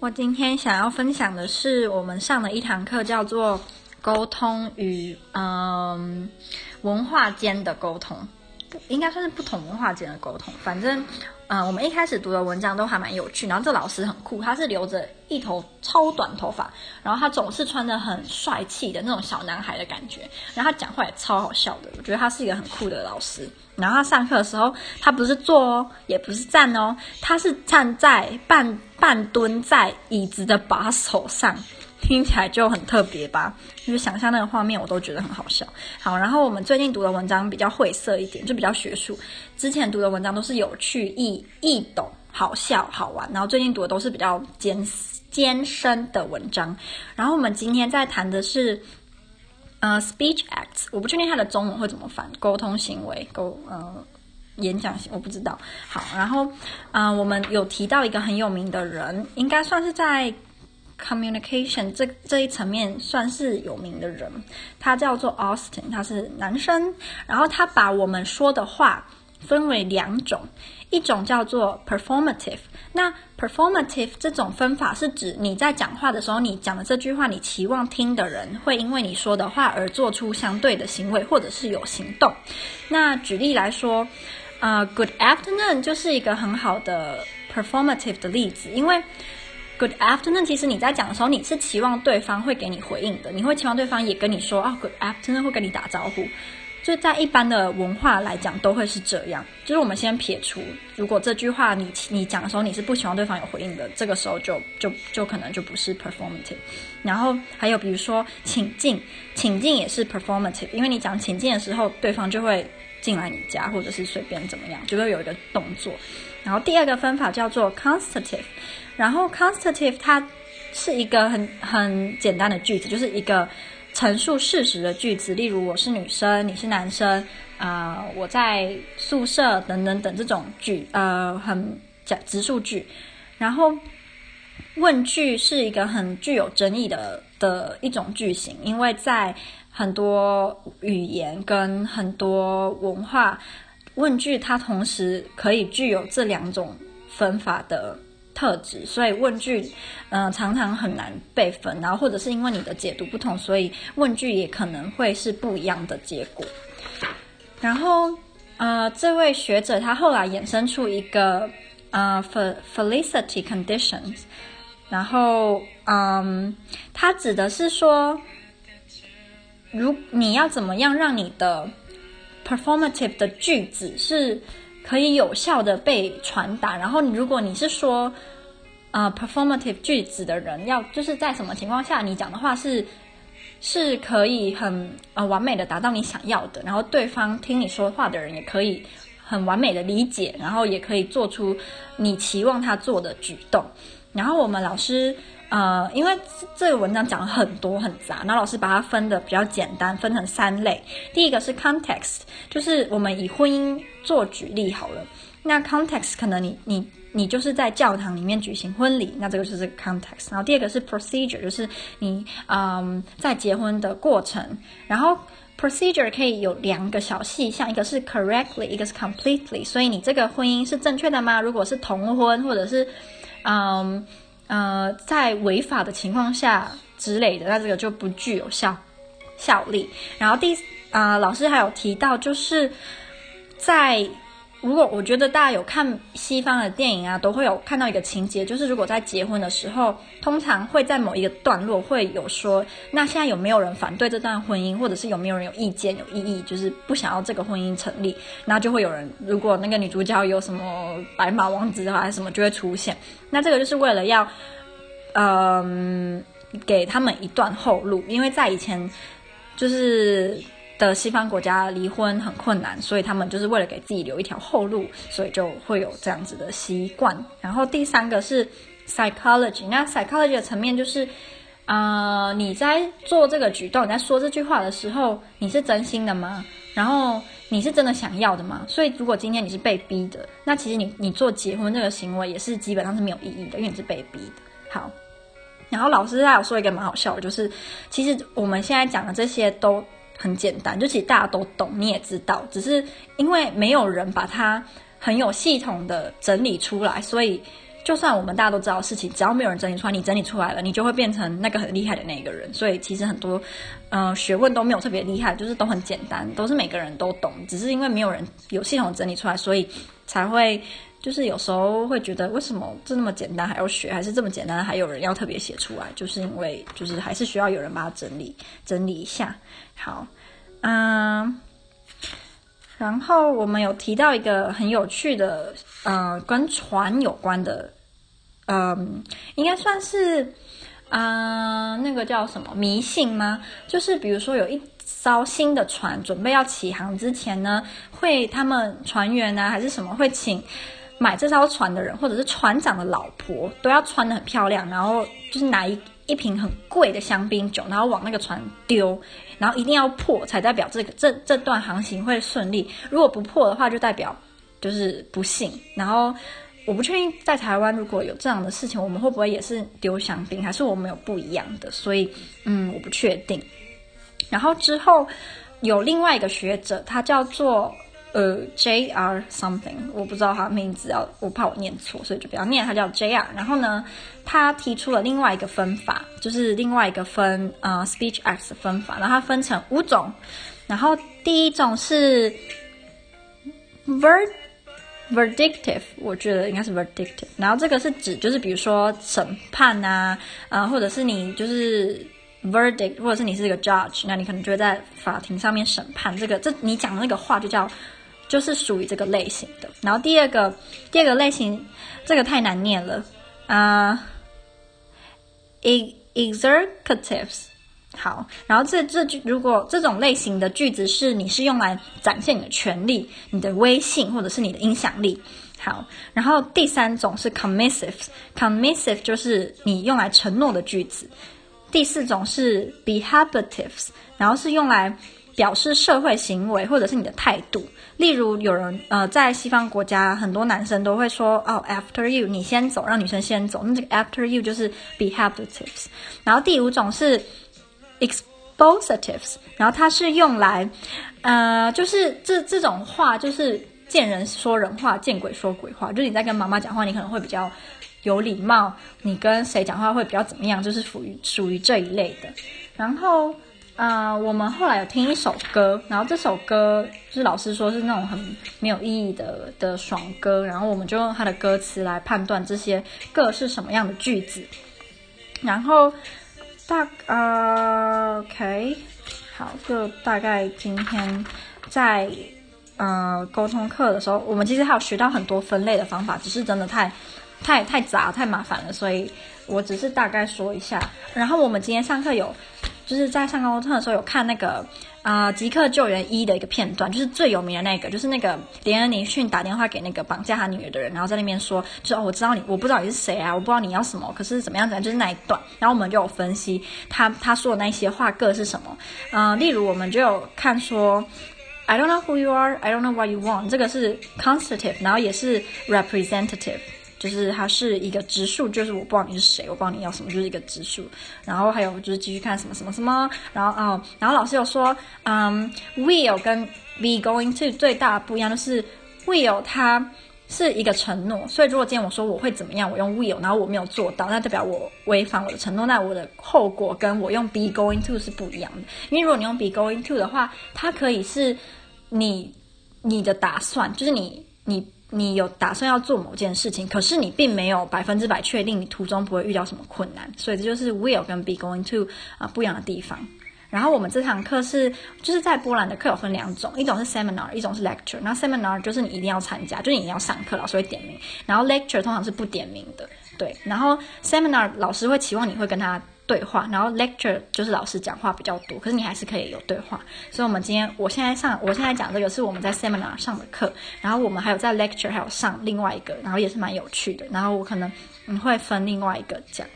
我今天想要分享的是我们上的一堂课，叫做沟通与嗯文化间的沟通，应该算是不同文化间的沟通。反正嗯，我们一开始读的文章都还蛮有趣。然后这老师很酷，他是留着一头超短头发，然后他总是穿的很帅气的那种小男孩的感觉，然后他讲话也超好笑的。我觉得他是一个很酷的老师。然后他上课的时候，他不是坐哦，也不是站哦，他是站在半半蹲在椅子的把手上，听起来就很特别吧？就是想象那个画面，我都觉得很好笑。好，然后我们最近读的文章比较晦涩一点，就比较学术。之前读的文章都是有趣、易易懂、好笑、好玩，然后最近读的都是比较艰艰深的文章。然后我们今天在谈的是。呃、，speech acts，我不确定它的中文会怎么翻，沟通行为，沟呃演讲行，我不知道。好，然后啊、我们有提到一个很有名的人，应该算是在 communication 这这一层面算是有名的人，他叫做 Austin，他是男生，然后他把我们说的话分为两种。一种叫做 performative，那 performative 这种分法是指你在讲话的时候，你讲的这句话，你期望听的人会因为你说的话而做出相对的行为，或者是有行动。那举例来说，呃，good afternoon 就是一个很好的 performative 的例子，因为 good afternoon 其实你在讲的时候，你是期望对方会给你回应的，你会期望对方也跟你说啊，good afternoon 会跟你打招呼。就在一般的文化来讲，都会是这样。就是我们先撇除，如果这句话你你讲的时候，你是不希望对方有回应的，这个时候就就就可能就不是 performative。然后还有比如说，请进，请进也是 performative，因为你讲请进的时候，对方就会进来你家，或者是随便怎么样，就会有一个动作。然后第二个分法叫做 constative，然后 constative 它是一个很很简单的句子，就是一个。陈述事实的句子，例如我是女生，你是男生，啊、我在宿舍等等等这种句，呃，很讲直述句。然后问句是一个很具有争议的的一种句型，因为在很多语言跟很多文化，问句它同时可以具有这两种分法的。特质，所以问句，嗯、常常很难被分，然后或者是因为你的解读不同，所以问句也可能会是不一样的结果。然后，呃，这位学者他后来衍生出一个呃，felicity conditions，然后，嗯，他指的是说，如你要怎么样让你的 performative 的句子是。可以有效的被传达。然后，如果你是说，呃，performative 句子的人，要就是在什么情况下你讲的话是是可以很呃完美的达到你想要的，然后对方听你说话的人也可以很完美的理解，然后也可以做出你期望他做的举动。然后我们老师。呃，因为这个文章讲了很多很杂，那老师把它分的比较简单，分成三类。第一个是 context，就是我们以婚姻做举例好了。那 context 可能你你你就是在教堂里面举行婚礼，那这个就是 context。然后第二个是 procedure，就是你嗯在结婚的过程。然后 procedure 可以有两个小细项，一个是 correctly，一个是 completely。所以你这个婚姻是正确的吗？如果是同婚或者是嗯。呃，在违法的情况下之类的，那这个就不具有效效力。然后第啊、呃，老师还有提到，就是在如果我觉得大家有看西方的电影啊，都会有看到一个情节，就是如果在结婚的时候，通常会在某一个段落会有说，那现在有没有人反对这段婚姻，或者是有没有人有意见、有异议，就是不想要这个婚姻成立，那就会有人，如果那个女主角有什么白马王子的话，还是什么，就会出现。那这个就是为了要，嗯、给他们一段后路，因为在以前，就是。的西方国家离婚很困难，所以他们就是为了给自己留一条后路，所以就会有这样子的习惯。然后第三个是 psychology，那 psychology 的层面就是，呃，你在做这个举动，你在说这句话的时候，你是真心的吗？然后你是真的想要的吗？所以如果今天你是被逼的，那其实你你做结婚这个行为也是基本上是没有意义的，因为你是被逼的。好，然后老师还有说一个蛮好笑的，就是其实我们现在讲的这些都。很简单，就其实大家都懂，你也知道，只是因为没有人把它很有系统的整理出来，所以就算我们大家都知道事情，只要没有人整理出来，你整理出来了，你就会变成那个很厉害的那个人。所以其实很多，呃，学问都没有特别厉害，就是都很简单，都是每个人都懂，只是因为没有人有系统整理出来，所以才会就是有时候会觉得为什么这那么简单还要学，还是这么简单还有人要特别写出来，就是因为就是还是需要有人把它整理整理一下。好，嗯。然后我们有提到一个很有趣的，呃，跟船有关的，嗯、应该算是，啊、那个叫什么迷信吗？就是比如说有一艘新的船准备要起航之前呢，会他们船员啊还是什么会请买这艘船的人或者是船长的老婆都要穿得很漂亮，然后就是拿一一瓶很贵的香槟酒，然后往那个船丢。然后一定要破，才代表这个这这段航行会顺利。如果不破的话，就代表就是不幸。然后我不确定在台湾如果有这样的事情，我们会不会也是丢香槟，还是我们有不一样的？所以嗯，我不确定。然后之后有另外一个学者，他叫做。呃，J.R. something，我不知道他名字，要我怕我念错，所以就不要念。他叫 J.R. 然后呢，他提出了另外一个分法，就是另外一个分呃 speech acts 的分法，然后它分成五种。然后第一种是 ver verdictive，我觉得应该是 verdictive。然后这个是指就是比如说审判啊，呃，或者是你就是 verdict，或者是你是一个 judge，那你可能就会在法庭上面审判这个，这你讲的那个话就叫。就是属于这个类型的。然后第二个，第二个类型，这个太难念了啊。Uh, executives，好。然后这这句，如果这种类型的句子是你是用来展现你的权力、你的威信或者是你的影响力，好。然后第三种是 commissives，commissive 就是你用来承诺的句子。第四种是 behabitives，然后是用来表示社会行为或者是你的态度。例如，有人呃，在西方国家，很多男生都会说哦，after you，你先走，让女生先走。那这个 after you 就是 behabitives。然后第五种是 expositives，然后它是用来呃，就是这这种话就是见人说人话，见鬼说鬼话。就是你在跟妈妈讲话，你可能会比较有礼貌；你跟谁讲话会比较怎么样，就是属于属于这一类的。然后。啊、我们后来有听一首歌，然后这首歌就是老师说是那种很没有意义的的爽歌，然后我们就用它的歌词来判断这些个是什么样的句子。然后大呃，OK，好，就大概今天在呃沟通课的时候，我们其实还有学到很多分类的方法，只是真的太太太杂太麻烦了，所以我只是大概说一下。然后我们今天上课有。就是在上高中的时候有看那个啊、呃《即刻救援一》的一个片段，就是最有名的那个，就是那个连恩尼逊打电话给那个绑架他女儿的人，然后在那边说，就哦我知道你，我不知道你是谁啊，我不知道你要什么，可是怎么样怎样，就是那一段，然后我们就有分析他他说的那些话各是什么，嗯、例如我们就有看说 I don't know who you are, I don't know what you want，这个是 constitutive，然后也是 representative。就是它是一个直述，就是我不知道你是谁，我不知道你要什么，就是一个直述。然后还有就是继续看什么什么什么，然后哦，然后老师有说，嗯，will 跟 be going to 最大的不一样就是 will 它是一个承诺，所以如果今天我说我会怎么样，我用 will，然后我没有做到，那代表我违反我的承诺，那我的后果跟我用 be going to 是不一样的。因为如果你用 be going to 的话，它可以是你你的打算，就是你你。你有打算要做某件事情，可是你并没有百分之百确定你途中不会遇到什么困难，所以这就是 will 跟 be going to 啊、不一样的地方。然后我们这堂课是就是在波兰的课有分两种，一种是 seminar，一种是 lecture。那 seminar 就是你一定要参加，就是你一定要上课，老师会点名。然后 lecture 通常是不点名的，对。然后 seminar 老师会期望你会跟他。对话，然后 lecture 就是老师讲话比较多，可是你还是可以有对话。所以，我们今天我现在上，我现在讲这个是我们在 seminar 上的课，然后我们还有在 lecture 还有上另外一个，然后也是蛮有趣的。然后我可能嗯会分另外一个讲。